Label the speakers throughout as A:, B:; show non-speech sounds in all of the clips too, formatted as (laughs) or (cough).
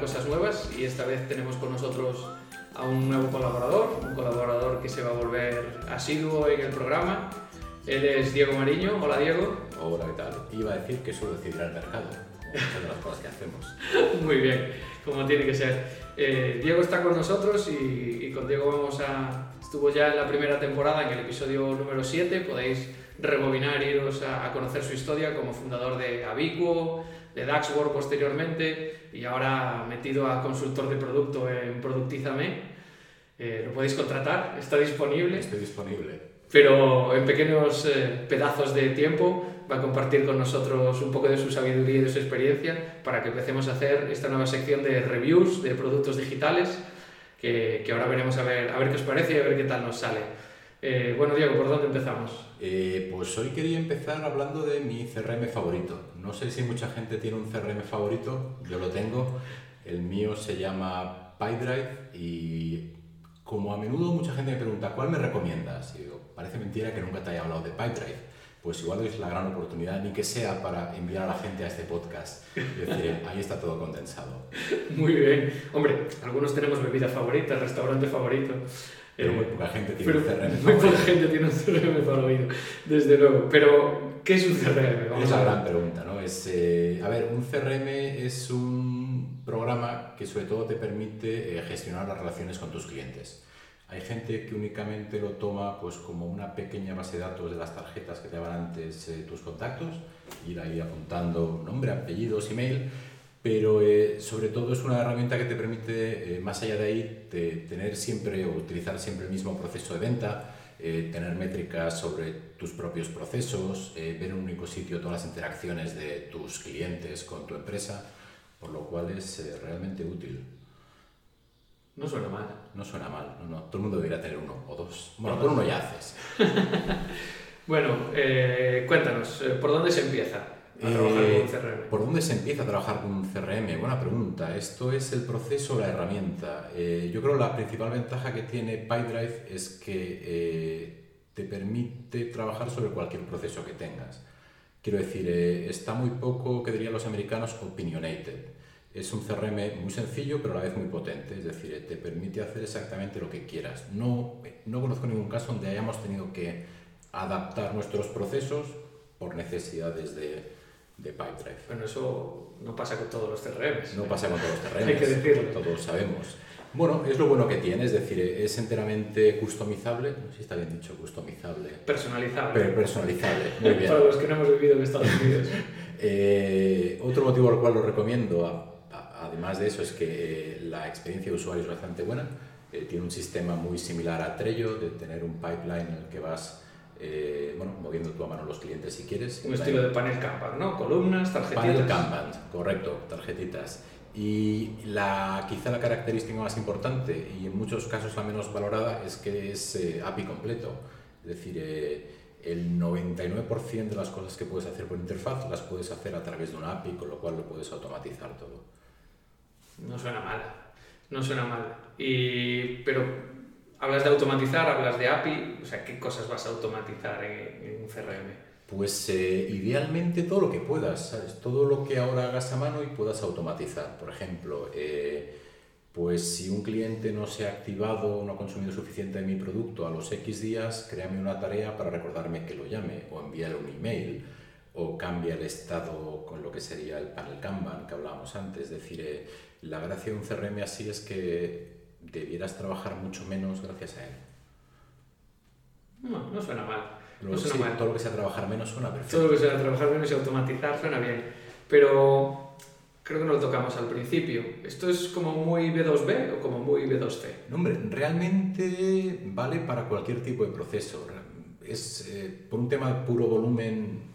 A: probar cosas nuevas y esta vez tenemos con nosotros a un nuevo colaborador, un colaborador que se va a volver asiduo en el programa. Él es Diego Mariño. Hola Diego.
B: Hola, ¿qué tal? Iba a decir que suelo decidir el mercado, muchas de las cosas que hacemos. (laughs)
A: Muy bien, como tiene que ser. Eh, Diego está con nosotros y, y con Diego vamos a... Estuvo ya en la primera temporada, en el episodio número 7. Podéis rebobinar iros a, conocer su historia como fundador de Abiquo, de Daxwork posteriormente y ahora metido a consultor de producto en Productízame. Eh, lo podéis contratar, está disponible.
B: Estoy disponible.
A: pero en pequeños eh, pedazos de tiempo va a compartir con nosotros un poco de su sabiduría y de su experiencia para que empecemos a hacer esta nueva sección de reviews de productos digitales que, que ahora veremos a ver, a ver qué os parece y a ver qué tal nos sale. Eh, bueno, Diego, ¿por dónde empezamos?
B: Eh, pues hoy quería empezar hablando de mi CRM favorito. No sé si mucha gente tiene un CRM favorito, yo lo tengo. El mío se llama PyDrive y como a menudo mucha gente me pregunta, ¿cuál me recomiendas? Y digo, parece mentira que nunca te haya hablado de PyDrive. Pues igual es la gran oportunidad, ni que sea para enviar a la gente a este podcast. Es decir, (laughs) ahí está todo condensado.
A: Muy bien. Hombre, algunos tenemos bebida favorita, restaurante favorito.
B: Pero muy poca gente tiene
A: pero
B: un CRM
A: Muy poca gente tiene un CRM favorito, desde luego. Pero, ¿qué es un CRM? Vamos
B: Es la gran pregunta, ¿no? Es, eh, a ver, un CRM es un programa que sobre todo te permite eh, gestionar las relaciones con tus clientes. Hay gente que únicamente lo toma pues, como una pequeña base de datos de las tarjetas que te daban antes eh, tus contactos, ir ahí apuntando nombre, apellidos, email, pero eh, sobre todo es una herramienta que te permite, eh, más allá de ahí, te- tener siempre o utilizar siempre el mismo proceso de venta, eh, tener métricas sobre tus propios procesos, eh, ver en un único sitio todas las interacciones de tus clientes con tu empresa, por lo cual es eh, realmente útil.
A: No suena mal.
B: No suena mal, no, no, todo el mundo debería tener uno o dos. Bueno, con uno ya haces. (laughs)
A: Bueno, cuéntanos, ¿por dónde se empieza a trabajar
B: Eh,
A: con CRM?
B: ¿Por dónde se empieza a trabajar con un CRM? Buena pregunta. Esto es el proceso, la herramienta. Eh, yo creo la principal ventaja que tiene PyDrive es que eh, te permite trabajar sobre cualquier proceso que tengas. Quiero decir, eh, está muy poco, que dirían los americanos, opinionated. Es un CRM muy sencillo, pero a la vez muy potente. Es decir, eh, te permite hacer exactamente lo que quieras. No, no conozco ningún caso donde hayamos tenido que adaptar nuestros procesos por necesidades de, de PyDrive.
A: Bueno, eso no pasa con todos los CRMs.
B: No pasa con todos los terrenos,
A: Hay que decirlo.
B: todos sabemos. Bueno, es lo bueno que tiene, es decir, es enteramente customizable, no sé si está bien dicho, customizable,
A: Personalizable.
B: pero personalizable, muy bien. (laughs)
A: Para los que no hemos vivido en Estados Unidos. (laughs)
B: Eh, otro motivo por el cual lo recomiendo, a- a- además de eso, es que eh, la experiencia de usuario es bastante buena. Eh, tiene un sistema muy similar a Trello, de tener un pipeline en el que vas eh, bueno, moviendo a mano los clientes si quieres.
A: un estilo de panel Kanban, ¿no? Columnas, tarjetitas.
B: Panel Kanban, correcto, tarjetitas. Y la, quizá la característica más importante y en muchos casos la menos valorada es que es eh, API completo. Es decir, eh, el 99% de las cosas que puedes hacer por interfaz las puedes hacer a través de una API, con lo cual lo puedes automatizar todo.
A: No suena mal. No suena mal. Y, pero hablas de automatizar, hablas de API. O sea, ¿qué cosas vas a automatizar en, un CRM?
B: Pues eh, idealmente todo lo que puedas, ¿sabes? Todo lo que ahora hagas a mano y puedas automatizar. Por ejemplo, eh, pues si un cliente no se ha activado no ha consumido suficiente de mi producto a los X días, créame una tarea para recordarme que lo llame o envíale un email o cambia el estado con lo que sería el panel Kanban que hablábamos antes. Es decir, eh, la gracia de un CRM así es que debieras trabajar mucho menos gracias a él.
A: No, no suena mal. No suena
B: sí,
A: mal.
B: todo lo que sea trabajar menos suena perfecto.
A: Todo lo que sea trabajar menos y automatizar suena bien. Pero creo que no lo tocamos al principio. ¿Esto es como muy B2B o como muy B2C?
B: No, hombre, realmente vale para cualquier tipo de proceso. Es, eh, por un tema de puro volumen,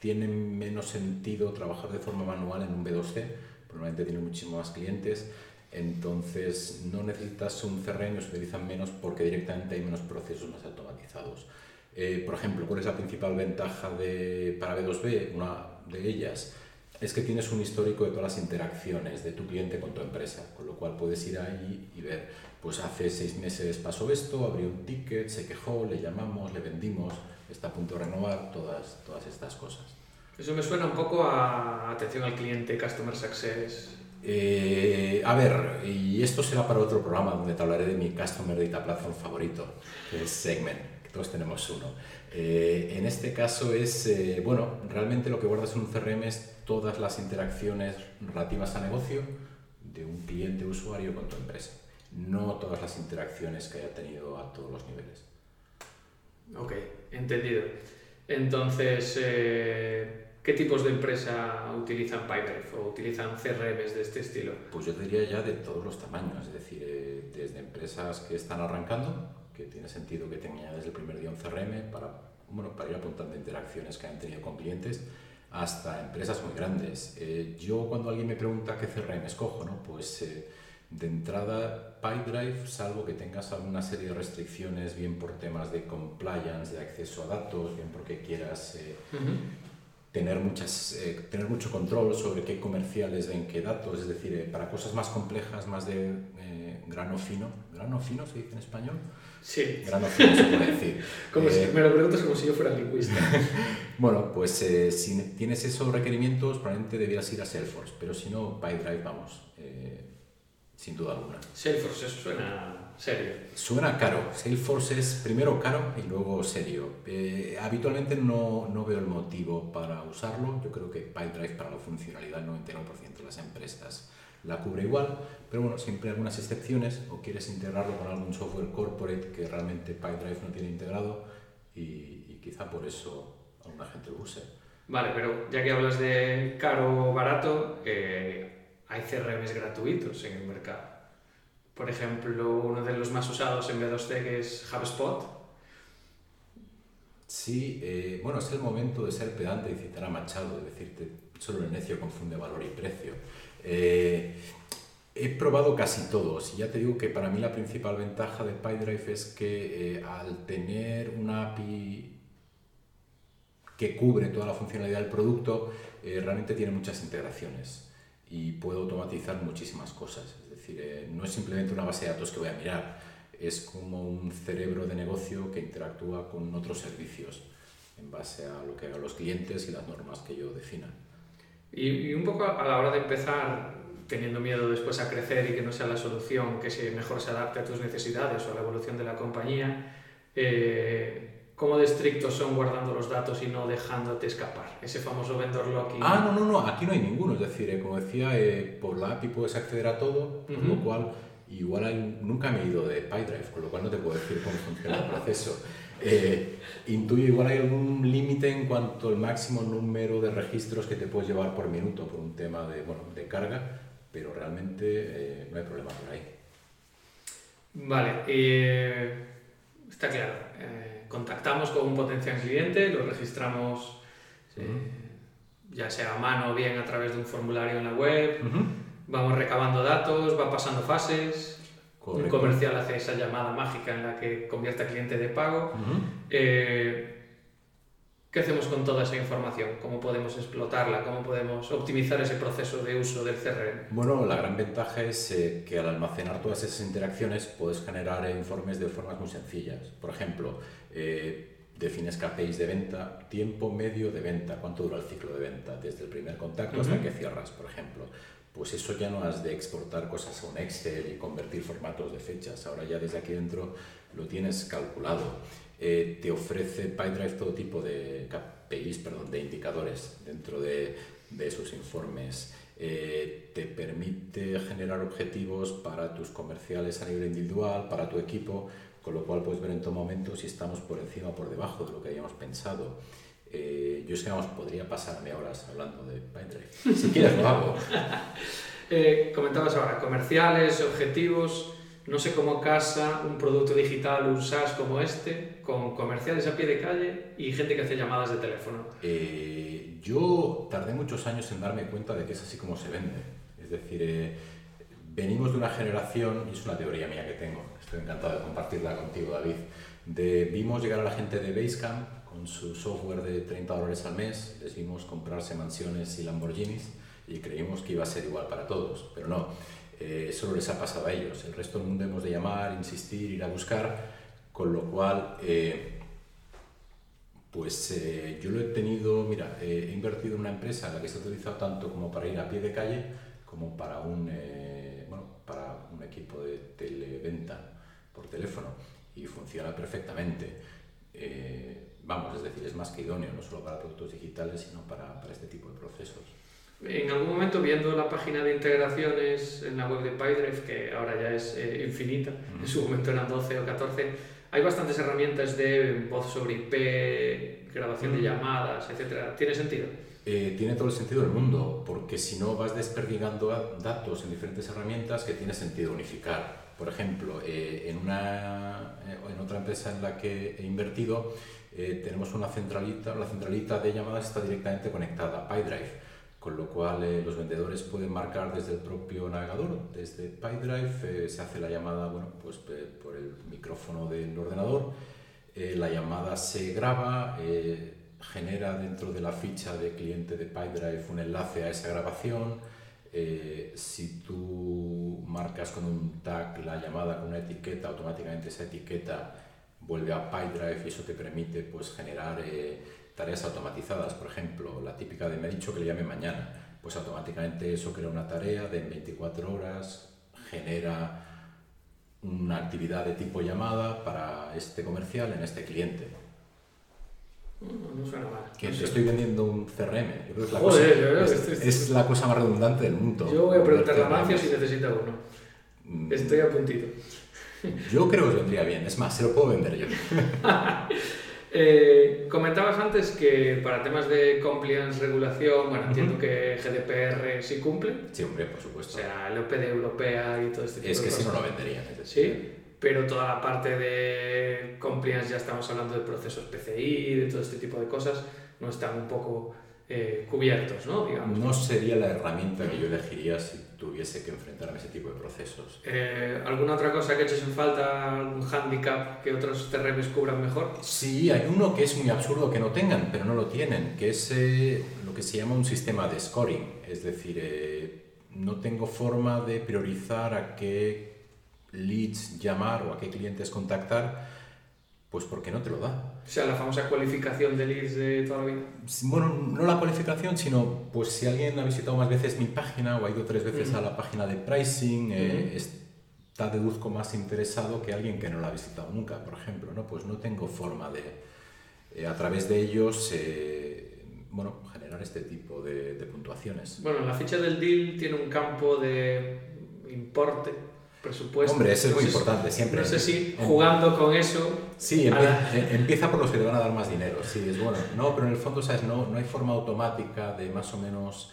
B: tiene menos sentido trabajar de forma manual en un B2C, probablemente tiene muchísimos más clientes, entonces no necesitas un CRM, se utilizan menos porque directamente hay menos procesos más automatizados. Eh, por ejemplo, ¿cuál es la principal ventaja de, para B2B? Una de ellas es que tienes un histórico de todas las interacciones de tu cliente con tu empresa, con lo cual puedes ir ahí y ver, pues hace seis meses pasó esto, abrió un ticket, se quejó, le llamamos, le vendimos, está a punto de renovar, todas, todas estas cosas.
A: Eso me suena un poco a atención al cliente, Customer Success.
B: Eh, a ver, y esto será para otro programa donde te hablaré de mi Customer Data Platform favorito, que Segment, que todos tenemos uno. Eh, en este caso es, eh, bueno, realmente lo que guardas en un CRM es todas las interacciones relativas a negocio de un cliente usuario con tu empresa, no todas las interacciones que haya tenido a todos los niveles.
A: Ok, entendido. Entonces, ¿qué tipos de empresa utilizan Pipedrive o utilizan CRMs de este estilo?
B: Pues yo diría ya de todos los tamaños, es decir, desde empresas que están arrancando, que tiene sentido que tengan desde el primer día un CRM para, bueno, para ir apuntando interacciones que han tenido con clientes, hasta empresas muy grandes. Eh, yo cuando alguien me pregunta qué CRM escojo, ¿no? pues eh, de entrada Pipedrive, salvo que tengas alguna serie de restricciones, bien por temas de compliance, de acceso a datos, bien porque quieras eh, tener, muchas, tener mucho control sobre qué comerciales ven qué datos, es decir, para cosas más complejas, más de grano fino, grano fino se dice en español,
A: Sí.
B: Gran opción, se puede decir. (laughs)
A: como si, eh, me lo preguntas como si yo fuera lingüista. (laughs)
B: bueno, pues eh, si tienes esos requerimientos, probablemente debieras ir a Salesforce, pero si no, PyDrive, vamos, eh, sin duda alguna.
A: Salesforce, eso suena serio.
B: Suena caro. Salesforce es primero caro y luego serio. habitualmente no, no, veo el motivo para usarlo. Yo creo que PyDrive para la funcionalidad, el 99% de las empresas la cubre igual, pero bueno, siempre hay algunas excepciones o quieres integrarlo con algún software corporate que realmente PyDrive no tiene integrado y, quizá por eso alguna gente lo use.
A: Vale, pero ya que hablas de caro o barato, eh, hay CRMs gratuitos en el mercado. Por ejemplo, uno de los más usados en B2C es HubSpot.
B: Sí, eh, bueno, es el momento de ser pedante y citar a Machado, de decirte, solo el necio confunde valor y precio. Eh, he probado casi todos y ya te digo que para mí la principal ventaja de PyDrive es que eh, al tener una API que cubre toda la funcionalidad del producto, realmente tiene muchas integraciones y puedo automatizar muchísimas cosas. Es decir, no es simplemente una base de datos que voy a mirar, es como un cerebro de negocio que interactúa con otros servicios en base a lo que hagan los clientes y las normas que yo defina.
A: Y, un poco a la hora de empezar, teniendo miedo después a crecer y que no sea la solución que se, mejor se adapte a tus necesidades o a la evolución de la compañía, eh, ¿cómo de estrictos son guardando los datos y no dejándote escapar? Ese famoso vendor locking.
B: Ah, no, no, no, aquí no hay ninguno. Es decir, eh, como decía, eh, por la API puedes acceder a todo, con lo cual igual hay, nunca me he ido de PyDrive, con lo cual no te puedo decir cómo funciona el proceso. (laughs) Eh, intuyo igual hay algún límite en cuanto al máximo número de registros que te puedes llevar por minuto por un tema de, bueno, de carga, pero realmente eh, no hay problema por ahí.
A: Vale, está claro. Contactamos con un potencial cliente, lo registramos ya sea a mano o bien a través de un formulario en la web, vamos recabando datos, va pasando fases, un comercial hace esa llamada mágica en la que convierte a cliente de pago. Eh, ¿Qué hacemos con toda esa información? ¿Cómo podemos explotarla? ¿Cómo podemos optimizar ese proceso de uso del CRM?
B: Bueno, la gran ventaja es eh, que al almacenar todas esas interacciones puedes generar informes de formas muy sencillas. Por ejemplo, eh, defines KPIs de venta, tiempo medio de venta, cuánto dura el ciclo de venta, desde el primer contacto hasta que cierras, por ejemplo pues eso ya no has de exportar cosas a un Excel y convertir formatos de fechas. Ahora ya desde aquí dentro lo tienes calculado. Eh, te ofrece PyDrive todo tipo de KPIs, perdón, de indicadores dentro de, de esos informes. Eh, te permite generar objetivos para tus comerciales a nivel individual, para tu equipo, con lo cual puedes ver en todo momento si estamos por encima o por debajo de lo que habíamos pensado. Eh, yo es que vamos, podría pasarme horas hablando de PyDrive. Si quieres lo hago. (laughs)
A: eh, comentabas ahora, comerciales, objetivos. No sé cómo casa un producto digital, un SaaS como este, con comerciales a pie de calle y gente que hace llamadas de teléfono.
B: Eh, yo tardé muchos años en darme cuenta de que es así como se vende. Es decir, eh, venimos de una generación, y es una teoría mía que tengo, estoy encantado de compartirla contigo, David, de vimos llegar a la gente de Basecamp con su software de 30 dólares al mes, les vimos comprarse mansiones y Lamborghinis y creímos que iba a ser igual para todos, pero no, eh, solo les ha pasado a ellos. El resto del mundo hemos de llamar, insistir, ir a buscar, con lo cual, eh, Pues eh, yo lo he tenido, mira, he invertido en una empresa en la que se ha utilizado tanto como para ir a pie de calle como para un, bueno, para un equipo de televenta por teléfono y funciona perfectamente. Vamos, es decir, es más que idóneo, no solo para productos digitales, sino para este tipo de procesos.
A: En algún momento viendo la página de integraciones en la web de PyDrive, que ahora ya es infinita, en su momento eran 12 o 14, hay bastantes herramientas de voz sobre IP, grabación de llamadas, etc. ¿Tiene sentido?
B: Eh, tiene todo el sentido del mundo, porque si no vas desperdigando datos en diferentes herramientas que tiene sentido unificar. Por ejemplo, eh, en, una, eh, en otra empresa en la que he invertido, tenemos una centralita, la centralita de llamadas está directamente conectada a PyDrive con lo cual eh, los vendedores pueden marcar desde el propio navegador, desde PyDrive, eh, se hace la llamada bueno, pues, por el micrófono del ordenador, eh, la llamada se graba, genera dentro de la ficha de cliente de PyDrive un enlace a esa grabación, si tú marcas con un tag la llamada con una etiqueta, automáticamente esa etiqueta vuelve a PyDrive y eso te permite pues, generar tareas automatizadas, por ejemplo, la típica de me ha dicho que le llame mañana, pues automáticamente eso crea una tarea de 24 horas, genera una actividad de tipo llamada para este comercial en este cliente.
A: No, suena mal.
B: Que estoy vendiendo un CRM. es, la, cosa, es, la cosa más redundante del mundo.
A: Yo voy a preguntarle a Mancio si necesita uno. Mm. Estoy a puntito.
B: Yo creo que os vendría bien. Es más, se lo puedo vender yo. (laughs)
A: Eh, comentabas antes que para temas de compliance, regulación, bueno, entiendo que GDPR sí cumple.
B: Sí, hombre, por supuesto.
A: O sea, el OPD europea y todo este tipo
B: es
A: de
B: cosas.
A: Es
B: que si no lo venderían.
A: Sí, pero toda la parte de compliance, ya estamos hablando de procesos PCI, de todo este tipo de cosas, no están un poco eh, cubiertos, ¿no? Digamos.
B: No sería la herramienta que yo elegiría si tuviese que enfrentarme a ese tipo de procesos.
A: Eh, ¿Alguna otra cosa que eches en falta, algún handicap que otros TRMs cubran mejor?
B: Sí, hay uno que es muy absurdo que no tengan, pero no lo tienen, que es eh, lo que se llama un sistema de scoring. Es decir, no tengo forma de priorizar a qué leads llamar o a qué clientes contactar pues porque no te lo da.
A: O sea, la famosa cualificación de leads de toda la vida.
B: Bueno, no la cualificación, sino pues si alguien ha visitado más veces mi página o ha ido tres veces a la página de pricing, eh, está deduzco más interesado que alguien que no la ha visitado nunca, por ejemplo, ¿no? Pues no tengo forma de, eh, a través de ellos, eh, bueno, generar este tipo de, de puntuaciones.
A: Bueno, la ficha del deal tiene un campo de importe presupuesto.
B: Hombre, eso es muy importante, siempre.
A: No sé si jugando con eso...
B: Sí, eh, empieza, por los que te van a dar más dinero, sí, es bueno. No, pero en el fondo, ¿sabes? No, no hay forma automática de más o menos...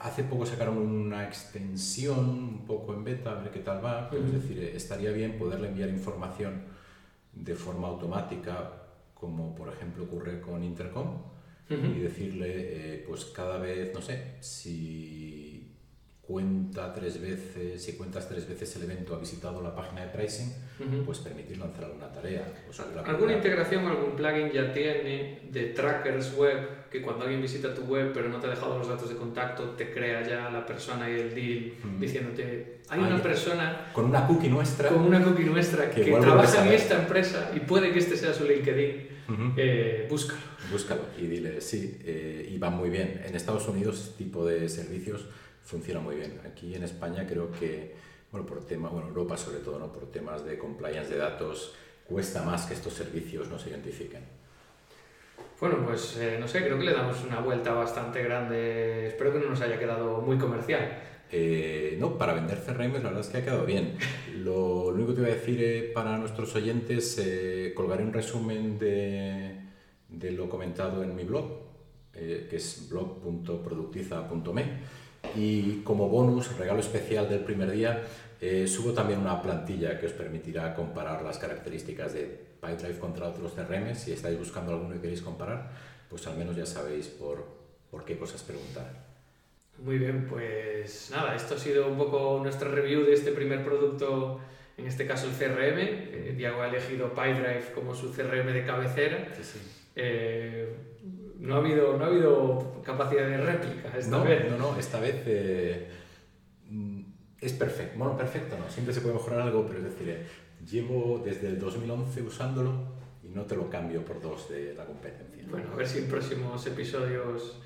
B: Hace poco sacaron una extensión un poco en beta, a ver qué tal va, es decir, eh, estaría bien poderle enviar información de forma automática, como por ejemplo ocurre con Intercom, y decirle, eh, pues cada vez, no sé, si cuenta tres veces, si cuentas tres veces el evento, ha visitado la página de pricing, pues permitir lanzar alguna tarea.
A: ¿Alguna integración, algún plugin ya tiene de trackers web que cuando alguien visita tu web pero no te ha dejado los datos de contacto, te crea ya la persona y el deal diciéndote, hay una persona
B: con una cookie nuestra,
A: con una cookie nuestra que, trabaja en esta empresa y puede que este sea su LinkedIn, eh, búscalo.
B: Búscalo y dile, sí, eh, y va muy bien. En Estados Unidos este tipo de servicios funciona muy bien. Aquí en España creo que, bueno, por tema, bueno, Europa sobre todo, ¿no? por temas de compliance de datos, cuesta más que estos servicios no se identifiquen.
A: Bueno, pues eh, no sé, creo que le damos una vuelta bastante grande. Espero que no nos haya quedado muy comercial.
B: Eh, no, para vender CRM la verdad es que ha quedado bien. Lo, lo único que te voy a decir eh, para nuestros oyentes, colgaré un resumen de, de, lo comentado en mi blog, que es blog.productiza.me y como bonus, regalo especial del primer día, eh, subo también una plantilla que os permitirá comparar las características de PyDrive contra otros CRM. Si estáis buscando alguno y queréis comparar, pues al menos ya sabéis por, por qué cosas preguntar.
A: Muy bien, pues nada, esto ha sido un poco nuestra review de este primer producto, en este caso el CRM. Eh, Diego ha elegido PyDrive como su CRM de cabecera.
B: Sí, sí.
A: Eh, no ha habido, no ha habido capacidad de réplica esta no, vez.
B: No, no, esta vez eh, es perfecto. Bueno, perfecto no, siempre se puede mejorar algo, pero es decir, eh, llevo desde el 2011 usándolo y no te lo cambio por dos de la competencia.
A: Bueno, a ver si en próximos episodios,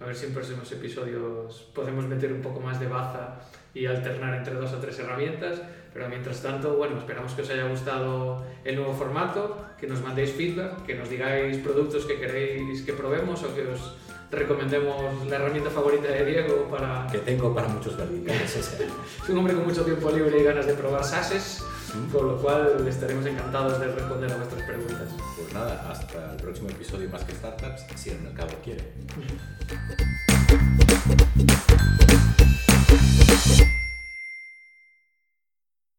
A: a ver si en próximos episodios podemos meter un poco más de baza y alternar entre dos o tres herramientas. Pero mientras tanto, bueno, esperamos que os haya gustado el nuevo formato, que nos mandéis feedback, que nos digáis productos que queréis que probemos o que os recomendemos la herramienta favorita de Diego para...
B: Que tengo para muchos verticales. (laughs)
A: es un hombre con mucho tiempo libre y ganas de probar SASes, con lo cual estaremos encantados de responder a vuestras preguntas.
B: Pues nada, hasta el próximo episodio Más que Startups, si el mercado quiere.